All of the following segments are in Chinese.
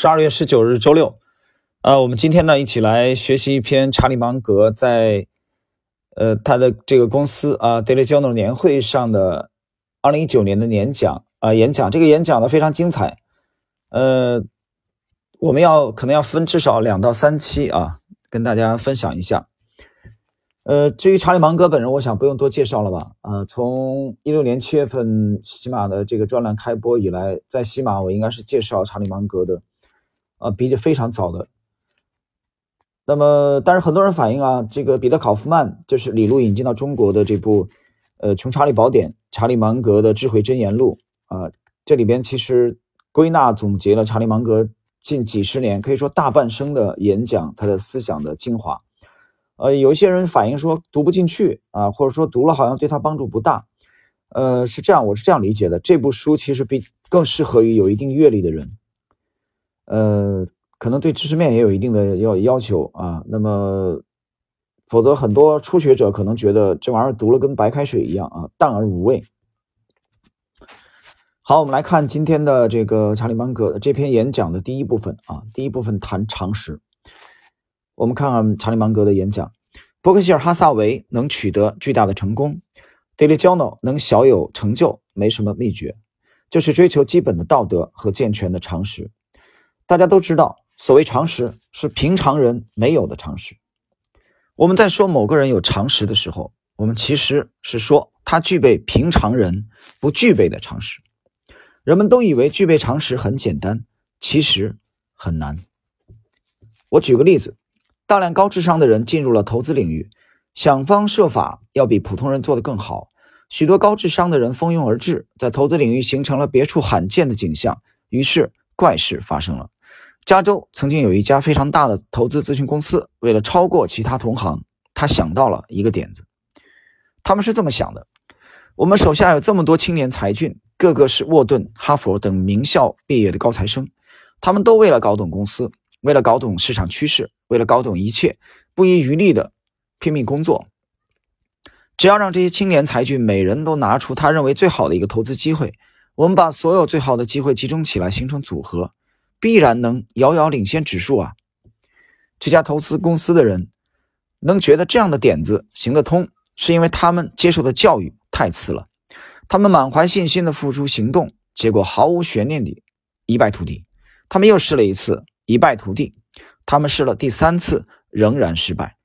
十二月十九日周六，呃，我们今天呢一起来学习一篇查理芒格在呃他的这个公司啊 Daily Journal 年会上的二零一九年的演讲啊演讲。这个演讲呢非常精彩，呃，我们要可能要分至少两到三期啊，跟大家分享一下。呃，至于查理芒格本人，我想不用多介绍了吧？呃，从一六年七月份喜马的这个专栏开播以来，在喜马我应该是介绍查理芒格的。啊，比这非常早的。那么，但是很多人反映啊，这个彼得考夫曼就是李路引进到中国的这部呃《穷查理宝典》，查理芒格的智慧箴言录啊，这里边其实归纳总结了查理芒格近几十年，可以说大半生的演讲，他的思想的精华。呃，有一些人反映说读不进去啊，或者说读了好像对他帮助不大。呃，是这样，我是这样理解的，这部书其实比更适合于有一定阅历的人。呃，可能对知识面也有一定的要要求啊。那么，否则很多初学者可能觉得这玩意儿读了跟白开水一样啊，淡而无味。好，我们来看今天的这个查理芒格这篇演讲的第一部分啊。第一部分谈常识。我们看看查理芒格的演讲：伯克希尔哈萨维能取得巨大的成功，Daily Journal 能小有成就，没什么秘诀，就是追求基本的道德和健全的常识。大家都知道，所谓常识是平常人没有的常识。我们在说某个人有常识的时候，我们其实是说他具备平常人不具备的常识。人们都以为具备常识很简单，其实很难。我举个例子：大量高智商的人进入了投资领域，想方设法要比普通人做得更好。许多高智商的人蜂拥而至，在投资领域形成了别处罕见的景象。于是怪事发生了。加州曾经有一家非常大的投资咨询公司，为了超过其他同行，他想到了一个点子。他们是这么想的：我们手下有这么多青年才俊，个个是沃顿、哈佛等名校毕业的高材生，他们都为了搞懂公司，为了搞懂市场趋势，为了搞懂一切，不遗余力的拼命工作。只要让这些青年才俊每人都拿出他认为最好的一个投资机会，我们把所有最好的机会集中起来，形成组合。必然能遥遥领先指数啊！这家投资公司的人能觉得这样的点子行得通，是因为他们接受的教育太次了。他们满怀信心的付出行动，结果毫无悬念地一败涂地。他们又试了一次，一败涂地。他们试了第三次，仍然失败。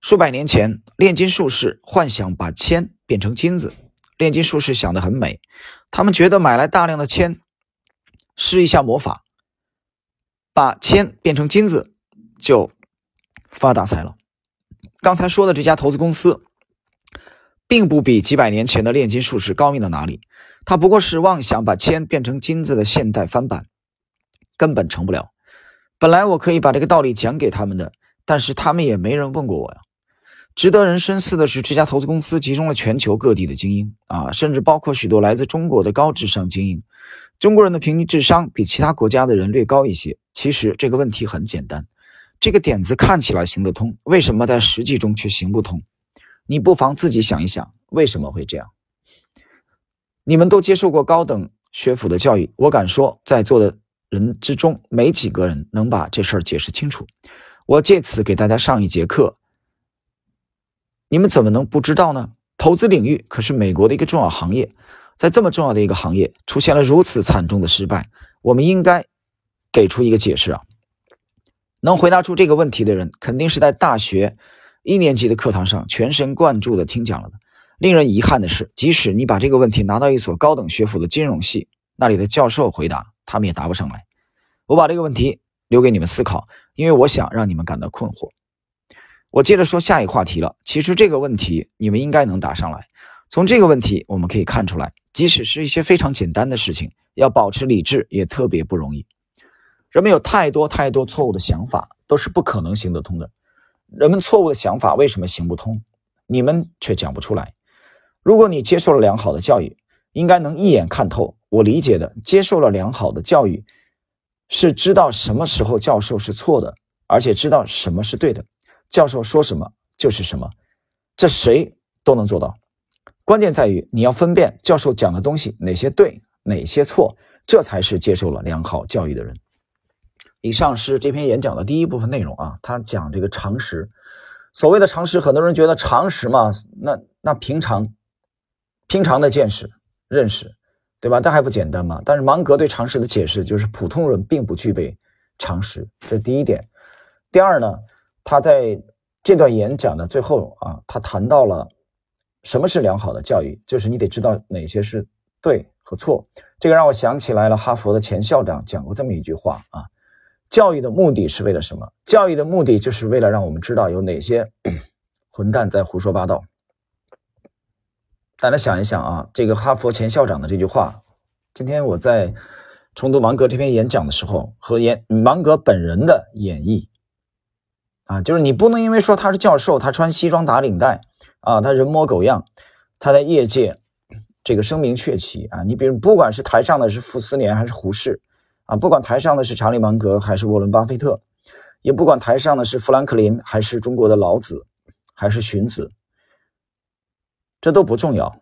数百年前，炼金术士幻想把铅变成金子。炼金术士想得很美，他们觉得买来大量的铅。施一下魔法，把铅变成金子，就发大财了。刚才说的这家投资公司，并不比几百年前的炼金术士高明到哪里，他不过是妄想把铅变成金子的现代翻版，根本成不了。本来我可以把这个道理讲给他们的，但是他们也没人问过我呀。值得人深思的是，这家投资公司集中了全球各地的精英啊，甚至包括许多来自中国的高智商精英。中国人的平均智商比其他国家的人略高一些。其实这个问题很简单，这个点子看起来行得通，为什么在实际中却行不通？你不妨自己想一想，为什么会这样？你们都接受过高等学府的教育，我敢说，在座的人之中没几个人能把这事儿解释清楚。我借此给大家上一节课，你们怎么能不知道呢？投资领域可是美国的一个重要行业。在这么重要的一个行业出现了如此惨重的失败，我们应该给出一个解释啊！能回答出这个问题的人，肯定是在大学一年级的课堂上全神贯注地听讲了的。令人遗憾的是，即使你把这个问题拿到一所高等学府的金融系，那里的教授回答，他们也答不上来。我把这个问题留给你们思考，因为我想让你们感到困惑。我接着说下一个话题了。其实这个问题你们应该能答上来。从这个问题我们可以看出来。即使是一些非常简单的事情，要保持理智也特别不容易。人们有太多太多错误的想法，都是不可能行得通的。人们错误的想法为什么行不通？你们却讲不出来。如果你接受了良好的教育，应该能一眼看透。我理解的，接受了良好的教育，是知道什么时候教授是错的，而且知道什么是对的。教授说什么就是什么，这谁都能做到。关键在于你要分辨教授讲的东西哪些对，哪些错，这才是接受了良好教育的人。以上是这篇演讲的第一部分内容啊，他讲这个常识。所谓的常识，很多人觉得常识嘛，那那平常平常的见识、认识，对吧？这还不简单吗？但是芒格对常识的解释就是普通人并不具备常识，这是第一点。第二呢，他在这段演讲的最后啊，他谈到了什么是良好的教育，就是你得知道哪些是对和错。这个让我想起来了，哈佛的前校长讲过这么一句话啊。教育的目的是为了什么？教育的目的就是为了让我们知道有哪些混蛋在胡说八道。大家想一想啊，这个哈佛前校长的这句话，今天我在重读芒格这篇演讲的时候，和演芒格本人的演绎啊，就是你不能因为说他是教授，他穿西装打领带啊，他人模狗样，他在业界这个声名鹊起啊，你比如不管是台上的是傅斯年还是胡适。啊，不管台上的是查理芒格还是沃伦巴菲特，也不管台上的是富兰克林还是中国的老子，还是荀子，这都不重要。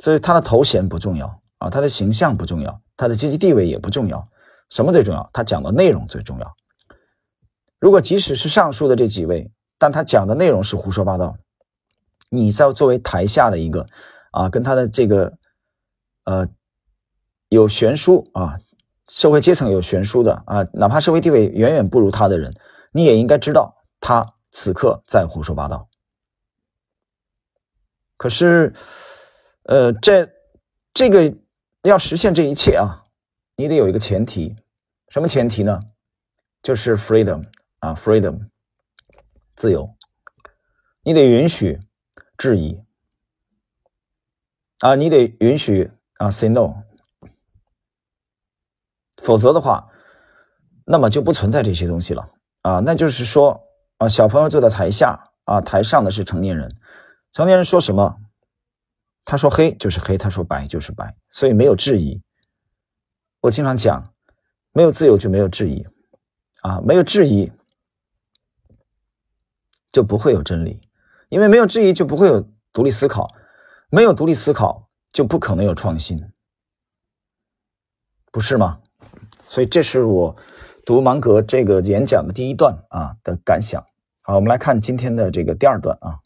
所以他的头衔不重要啊，他的形象不重要，他的阶级地位也不重要。什么最重要？他讲的内容最重要。如果即使是上述的这几位，但他讲的内容是胡说八道，你在作为台下的一个啊，跟他的这个呃有悬殊啊。社会阶层有悬殊的啊，哪怕社会地位远远不如他的人，你也应该知道他此刻在胡说八道。可是，呃，这这个要实现这一切啊，你得有一个前提，什么前提呢？就是 freedom 啊，freedom，自由，你得允许质疑啊，你得允许啊，say no。否则的话，那么就不存在这些东西了啊。那就是说啊，小朋友坐在台下啊，台上的是成年人，成年人说什么，他说黑就是黑，他说白就是白，所以没有质疑。我经常讲，没有自由就没有质疑啊，没有质疑就不会有真理，因为没有质疑就不会有独立思考，没有独立思考就不可能有创新，不是吗？所以这是我读芒格这个演讲的第一段啊的感想。好，我们来看今天的这个第二段啊。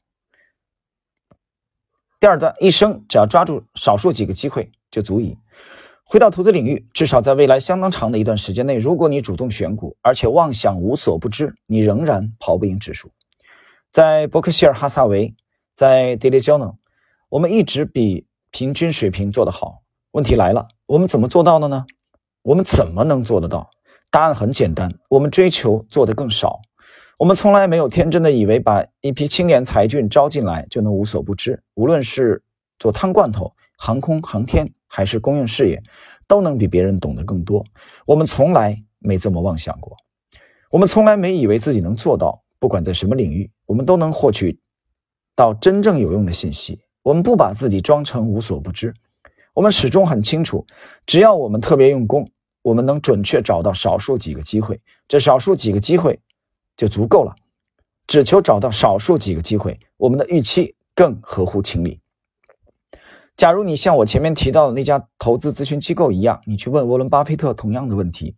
第二段，一生只要抓住少数几个机会就足以。回到投资领域，至少在未来相当长的一段时间内，如果你主动选股，而且妄想无所不知，你仍然跑不赢指数。在伯克希尔哈萨维，在 Daily Journal，我们一直比平均水平做得好。问题来了，我们怎么做到的呢？我们怎么能做得到？答案很简单，我们追求做得更少。我们从来没有天真的以为把一批青年才俊招进来就能无所不知。无论是做汤罐头、航空航天，还是公用事业，都能比别人懂得更多。我们从来没这么妄想过。我们从来没以为自己能做到。不管在什么领域，我们都能获取到真正有用的信息。我们不把自己装成无所不知。我们始终很清楚，只要我们特别用功，我们能准确找到少数几个机会，这少数几个机会就足够了。只求找到少数几个机会，我们的预期更合乎情理。假如你像我前面提到的那家投资咨询机构一样，你去问沃伦·巴菲特同样的问题，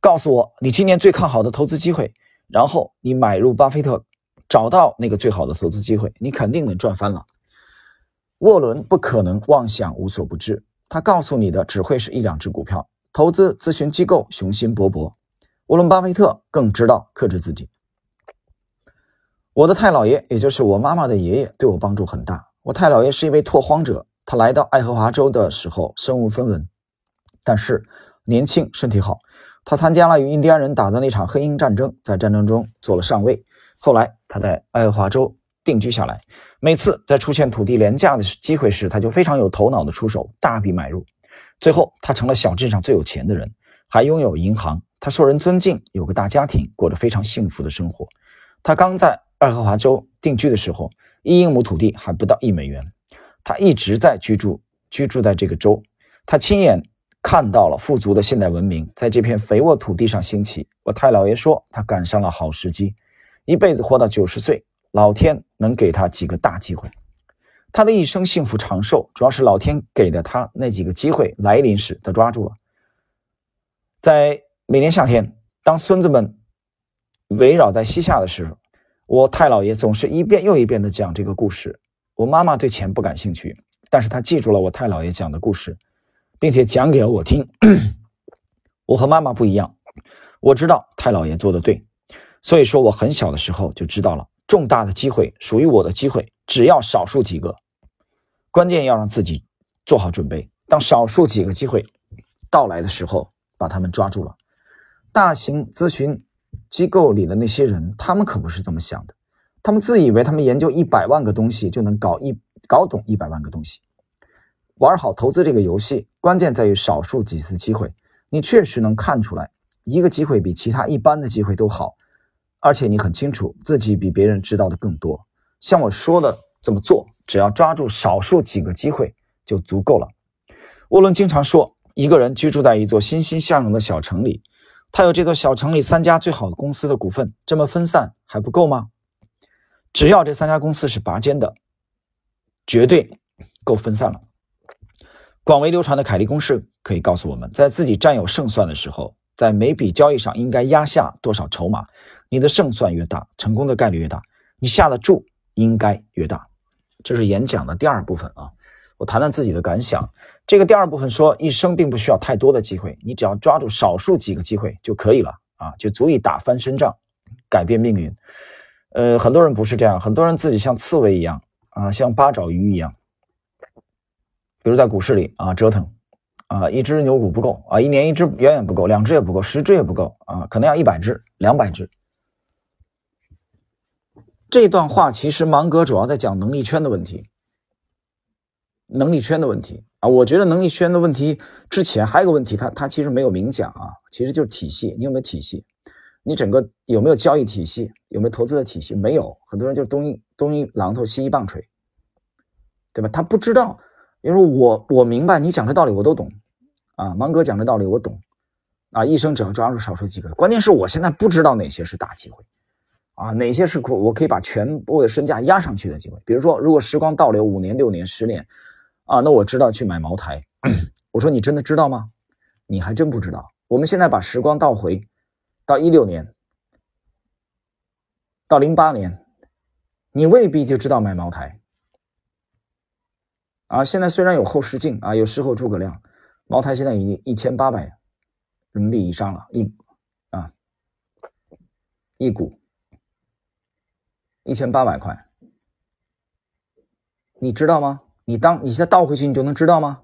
告诉我你今年最看好的投资机会，然后你买入巴菲特，找到那个最好的投资机会，你肯定能赚翻了。沃伦不可能妄想无所不知，他告诉你的只会是一两只股票。投资咨询机构雄心勃勃，沃伦巴菲特更知道克制自己。我的太姥爷，也就是我妈妈的爷爷，对我帮助很大。我太姥爷是一位拓荒者，他来到爱荷华州的时候身无分文，但是年轻身体好。他参加了与印第安人打的那场黑鹰战争，在战争中做了上尉。后来他在爱荷华州。定居下来，每次在出现土地廉价的机会时，他就非常有头脑的出手，大笔买入。最后，他成了小镇上最有钱的人，还拥有银行。他受人尊敬，有个大家庭，过着非常幸福的生活。他刚在爱荷华州定居的时候，一英亩土地还不到一美元。他一直在居住，居住在这个州。他亲眼看到了富足的现代文明在这片肥沃土地上兴起。我太姥爷说，他赶上了好时机，一辈子活到九十岁。老天能给他几个大机会，他的一生幸福长寿，主要是老天给的他那几个机会来临时，他抓住了。在每年夏天，当孙子们围绕在膝下的时候，我太姥爷总是一遍又一遍地讲这个故事。我妈妈对钱不感兴趣，但是她记住了我太姥爷讲的故事，并且讲给了我听。我和妈妈不一样，我知道太姥爷做的对，所以说我很小的时候就知道了，重大的机会属于我的机会，只要少数几个，关键要让自己做好准备。当少数几个机会到来的时候。把他们抓住了。大型咨询机构里的那些人，他们可不是这么想的。他们自以为他们研究一百万个东西就能搞一搞懂一百万个东西。玩好投资这个游戏，关键在于少数几次机会，你确实能看出来一个机会比其他一般的机会都好，而且你很清楚自己比别人知道的更多。像我说的这么做，只要抓住少数几个机会就足够了。沃伦经常说。一个人居住在一座欣欣向荣的小城里，他有这座小城里三家最好的公司的股份，这么分散还不够吗？只要这三家公司是拔尖的，绝对够分散了。广为流传的凯利公式可以告诉我们，在自己占有胜算的时候，在每笔交易上应该压下多少筹码，你的胜算越大，成功的概率越大，你下的注应该越大。这是演讲的第二部分啊。我谈谈自己的感想。这个第二部分说，一生并不需要太多的机会，你只要抓住少数几个机会就可以了啊，就足以打翻身仗，改变命运。呃，很多人不是这样，很多人自己像刺猬一样啊，像八爪鱼一样，比如在股市里啊折腾啊，一只牛股不够啊，一年一只远远不够，两只也不够，十只也不够啊，可能要一百只、两百只。这段话其实芒格主要在讲能力圈的问题。能力圈的问题啊，我觉得能力圈的问题之前还有个问题，他他其实没有明讲啊，其实就是体系，你有没有体系？你整个有没有交易体系？有没有投资的体系？没有，很多人就东一东一榔头西一棒槌，对吧？他不知道，因为我我明白你讲的道理我都懂啊，芒哥讲的道理我懂啊，一生只要抓住少数几个，关键是我现在不知道哪些是大机会啊，哪些是可我可以把全部的身价压上去的机会，比如说如果时光倒流五年、六年、十年。啊，那我知道去买茅台。我说你真的知道吗？你还真不知道。我们现在把时光倒回到一六年，到零八年，你未必就知道买茅台。啊，现在虽然有后视镜啊，有事后诸葛亮，茅台现在已经一千八百人民币以上了，一啊一股一千八百块，你知道吗？你当你现在倒回去，你就能知道吗？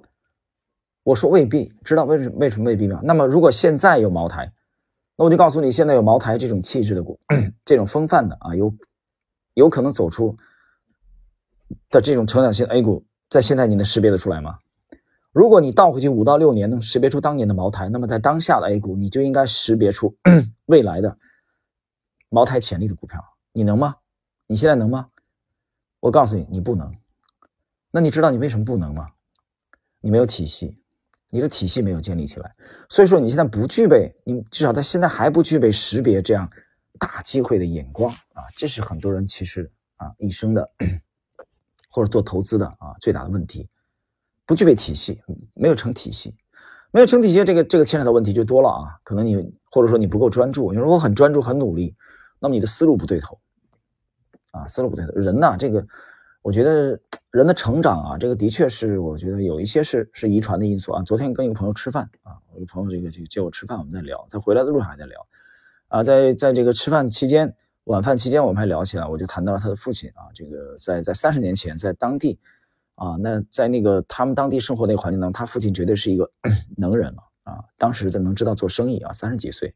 我说未必知道，为什为什么未必呢？那么如果现在有茅台，那我就告诉你，现在有茅台这种气质的股，这种风范的啊，有有可能走出的这种成长性 A 股，在现在你能识别得出来吗？如果你倒回去五到六年能识别出当年的茅台，那么在当下的 A 股，你就应该识别出 未来的茅台潜力的股票，你能吗？你现在能吗？我告诉你，你不能。那你知道你为什么不能吗？你没有体系，你的体系没有建立起来，所以说你现在不具备，你至少在现在还不具备识别这样大机会的眼光啊！这是很多人其实啊一生的或者做投资的啊最大的问题，不具备体系，没有成体系，没有成体系，这个这个牵扯的问题就多了啊！可能你或者说你不够专注，你说我很专注很努力，那么你的思路不对头啊，思路不对头，人呐，这个我觉得。人的成长啊，这个的确是，我觉得有一些是是遗传的因素啊。昨天跟一个朋友吃饭啊，我一个朋友这个就叫我吃饭，我们在聊，他回来的路上还在聊，啊，在在这个吃饭期间，晚饭期间我们还聊起来，我就谈到了他的父亲啊，这个在在三十年前在当地，啊，那在那个他们当地生活那个环境当中，他父亲绝对是一个 能人了啊，当时在能知道做生意啊，三十几岁，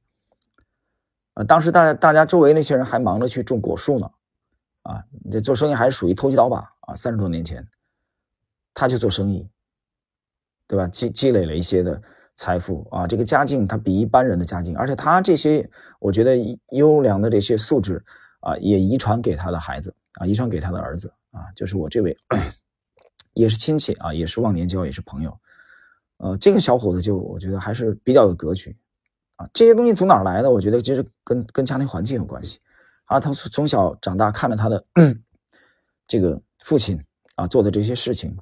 啊，当时大家大家周围那些人还忙着去种果树呢。啊，这做生意还是属于投机倒把啊！三十多年前，他去做生意，对吧？积积累了一些的财富啊，这个家境他比一般人的家境，而且他这些我觉得优良的这些素质啊，也遗传给他的孩子啊，遗传给他的儿子啊，就是我这位也是亲戚啊，也是忘年交，也是朋友，呃，这个小伙子就我觉得还是比较有格局啊。这些东西从哪来的？我觉得其实跟跟家庭环境有关系。啊，他从从小长大，看着他的 这个父亲啊做的这些事情，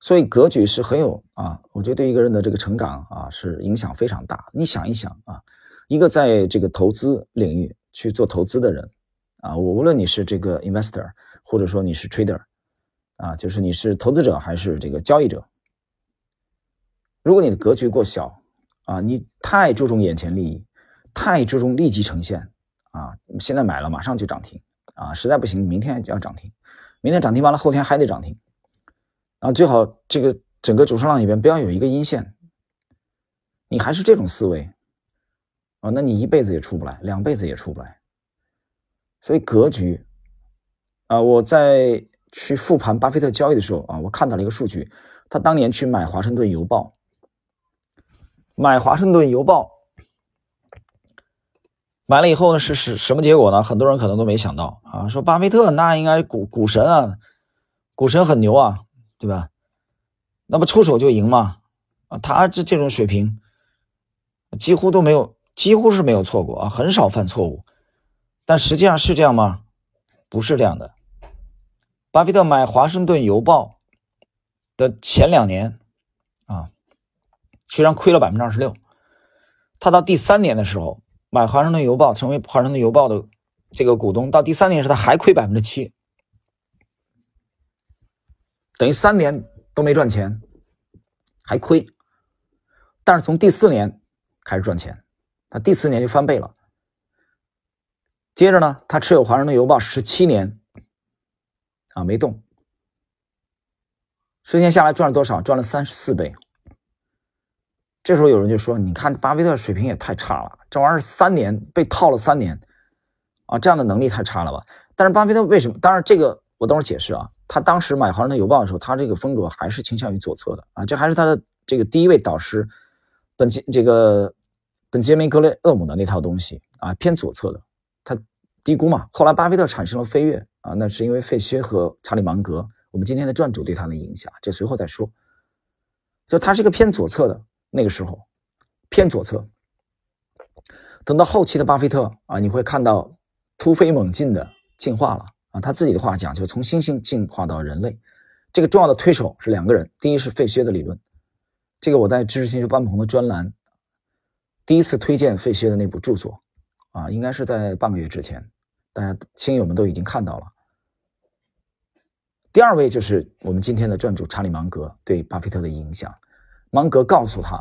所以格局是很有啊，我觉得对一个人的这个成长啊是影响非常大。你想一想啊，一个在这个投资领域去做投资的人啊，我无论你是这个 investor，或者说你是 trader，啊，就是你是投资者还是这个交易者，如果你的格局过小啊，你太注重眼前利益，太注重立即呈现啊，现在买了马上就涨停啊，实在不行明天就要涨停，明天涨停完了后天还得涨停。啊，最好这个整个主升浪里边不要有一个阴线，你还是这种思维啊，那你一辈子也出不来，两辈子也出不来。所以格局啊，我在去复盘巴菲特交易的时候啊，我看到了一个数据，他当年去买华盛顿邮报，买华盛顿邮报，买了以后呢，是是什么结果呢？很多人可能都没想到啊，说巴菲特那应该股股神啊，股神很牛啊。对吧？那不出手就赢吗？啊，他这这种水平，几乎都没有，几乎是没有错过啊，很少犯错误。但实际上是这样吗？不是这样的。巴菲特买《华盛顿邮报》的前两年啊，居然亏了百分之二十六。他到第三年的时候买《华盛顿邮报》，成为《华盛顿邮报》的这个股东，到第三年时他还亏百分之七。等于三年都没赚钱，还亏，但是从第四年开始赚钱，他第四年就翻倍了。接着呢，他持有华盛顿邮报十七年，啊没动，时间下来赚了多少？赚了三十四倍。这时候有人就说：“你看巴菲特水平也太差了，这玩意儿三年被套了三年，啊这样的能力太差了吧？”但是巴菲特为什么？当然这个我等会儿解释啊。他当时买《华盛顿邮报》的时候，他这个风格还是倾向于左侧的啊，这还是他的这个第一位导师本杰这个本杰明格雷厄姆的那套东西啊，偏左侧的，他低估嘛。后来巴菲特产生了飞跃啊，那是因为费薛和查理芒格，我们今天的撰主对他的影响，这随后再说。就他是一个偏左侧的那个时候，偏左侧。等到后期的巴菲特啊，你会看到突飞猛进的进化了。啊，他自己的话讲，就是从猩猩进化到人类，这个重要的推手是两个人。第一是费歇的理论，这个我在知识星球班鹏的专栏第一次推荐费歇的那部著作，啊，应该是在半个月之前，大家亲友们都已经看到了。第二位就是我们今天的撰主查理芒格对巴菲特的影响，芒格告诉他，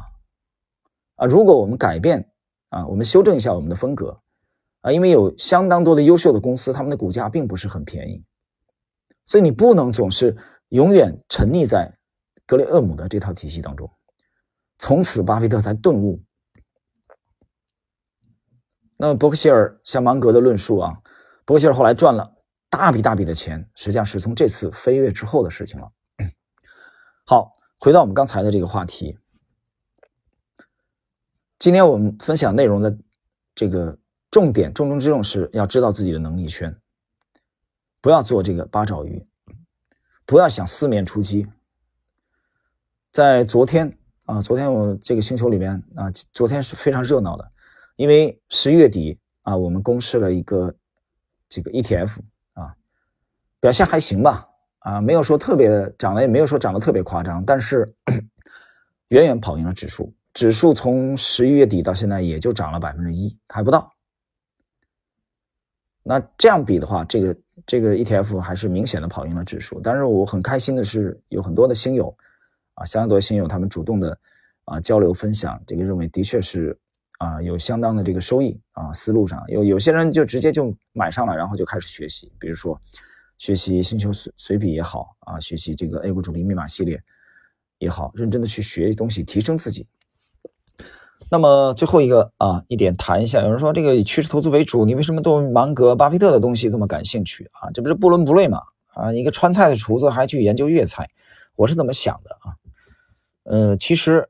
啊，如果我们改变啊，我们修正一下我们的风格。啊，因为有相当多的优秀的公司，他们的股价并不是很便宜，所以你不能总是永远沉溺在格雷厄姆的这套体系当中。从此，巴菲特才顿悟。那，伯克希尔向芒格的论述啊，伯克希尔后来赚了大笔大笔的钱，实际上是从这次飞跃之后的事情了。好，回到我们刚才的这个话题，今天我们分享内容的这个。重点重中之重是要知道自己的能力圈，不要做这个八爪鱼，不要想四面出击。在昨天啊，昨天我这个星球里面啊，昨天是非常热闹的，因为十一月底啊，我们公示了一个这个 ETF 啊，表现还行吧啊，没有说特别涨了，也没有说涨得特别夸张，但是远远跑赢了指数。指数从十一月底到现在也就涨了百分之一，还不到。那这样比的话，这个这个 ETF 还是明显的跑赢了指数。但是我很开心的是，有很多的新友，啊，相当多新友他们主动的啊交流分享，这个认为的确是啊有相当的这个收益啊思路上有有些人就直接就买上了，然后就开始学习，比如说学习星球随随笔也好啊，学习这个 A 股主力密码系列也好，认真的去学东西，提升自己。那么最后一个啊，一点谈一下。有人说这个以趋势投资为主，你为什么对芒格、巴菲特的东西这么感兴趣啊？这不是不伦不类吗？啊，一个川菜的厨子还去研究粤菜，我是怎么想的啊？呃，其实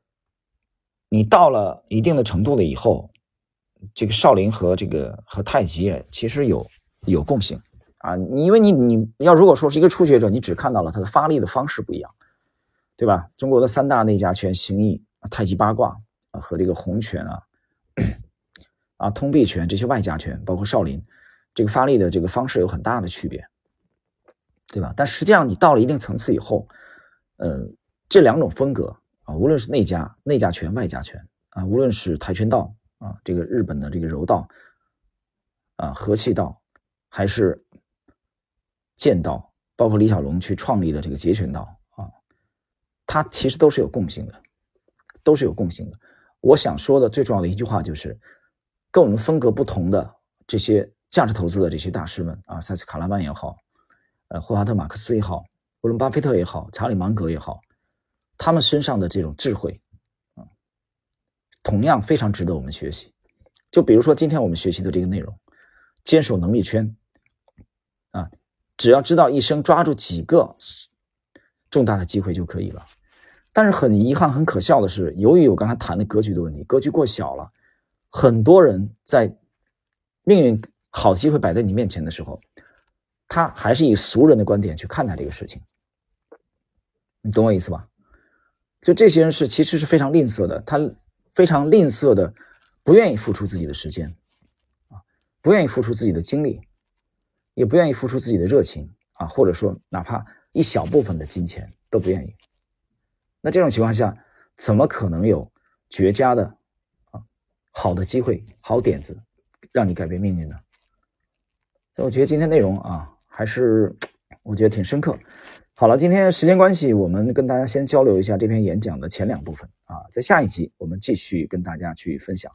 你到了一定的程度了以后，这个少林和这个和太极其实有有共性啊。你因为你你要如果说是一个初学者，你只看到了它的发力的方式不一样，对吧？中国的三大内家拳：形意、太极、八卦。和这个洪拳啊，啊，通臂拳这些外家拳，包括少林，这个发力的这个方式有很大的区别，对吧？但实际上，你到了一定层次以后，呃，这两种风格啊，无论是内家、内家拳、外家拳啊，无论是跆拳道啊，这个日本的这个柔道啊、和气道，还是剑道，包括李小龙去创立的这个截拳道啊，它其实都是有共性的，都是有共性的。我想说的最重要的一句话就是，跟我们风格不同的这些价值投资的这些大师们啊，塞斯·卡拉曼也好，呃，霍华特·马克思也好，沃伦·巴菲特也好，查理·芒格也好，他们身上的这种智慧啊，同样非常值得我们学习。就比如说今天我们学习的这个内容，坚守能力圈啊，只要知道一生抓住几个重大的机会就可以了。但是很遗憾、很可笑的是，由于我刚才谈的格局的问题，格局过小了，很多人在命运好机会摆在你面前的时候，他还是以俗人的观点去看待这个事情。你懂我意思吧？就这些人是其实是非常吝啬的，他非常吝啬的，不愿意付出自己的时间，啊，不愿意付出自己的精力，也不愿意付出自己的热情啊，或者说哪怕一小部分的金钱都不愿意。那这种情况下，怎么可能有绝佳的啊好的机会、好点子，让你改变命运呢？所以我觉得今天内容啊，还是我觉得挺深刻。好了，今天时间关系，我们跟大家先交流一下这篇演讲的前两部分啊，在下一集我们继续跟大家去分享。